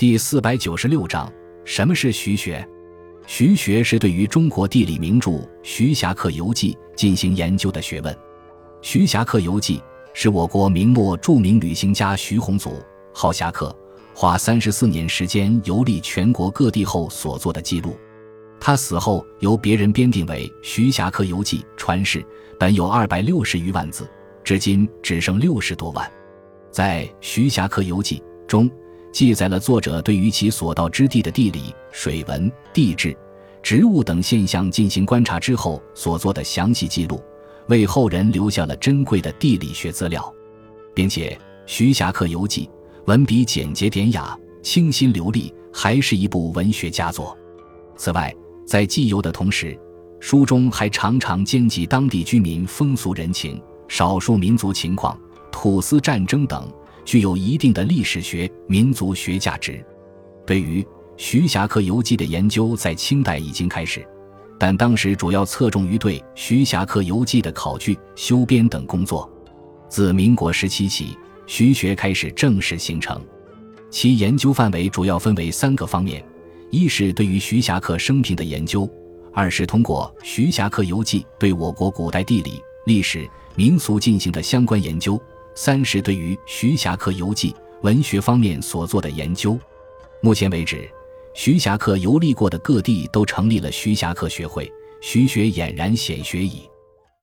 第四百九十六章：什么是徐学？徐学是对于中国地理名著《徐霞客游记》进行研究的学问。《徐霞客游记》是我国明末著名旅行家徐宏祖号侠客，花三十四年时间游历全国各地后所做的记录。他死后由别人编定为《徐霞客游记》传世，本有二百六十余万字，至今只剩六十多万。在《徐霞客游记》中。记载了作者对于其所到之地的地理、水文、地质、植物等现象进行观察之后所做的详细记录，为后人留下了珍贵的地理学资料，并且《徐霞客游记》文笔简洁典雅、清新流利，还是一部文学佳作。此外，在记游的同时，书中还常常兼记当地居民风俗人情、少数民族情况、土司战争等。具有一定的历史学、民族学价值。对于《徐霞客游记》的研究，在清代已经开始，但当时主要侧重于对《徐霞客游记》的考据、修编等工作。自民国时期起，徐学开始正式形成。其研究范围主要分为三个方面：一是对于徐霞客生平的研究；二是通过《徐霞客游记》对我国古代地理、历史、民俗进行的相关研究。三是对于《徐霞客游记》文学方面所做的研究。目前为止，徐霞客游历过的各地都成立了徐霞客学会，徐学俨然显学矣。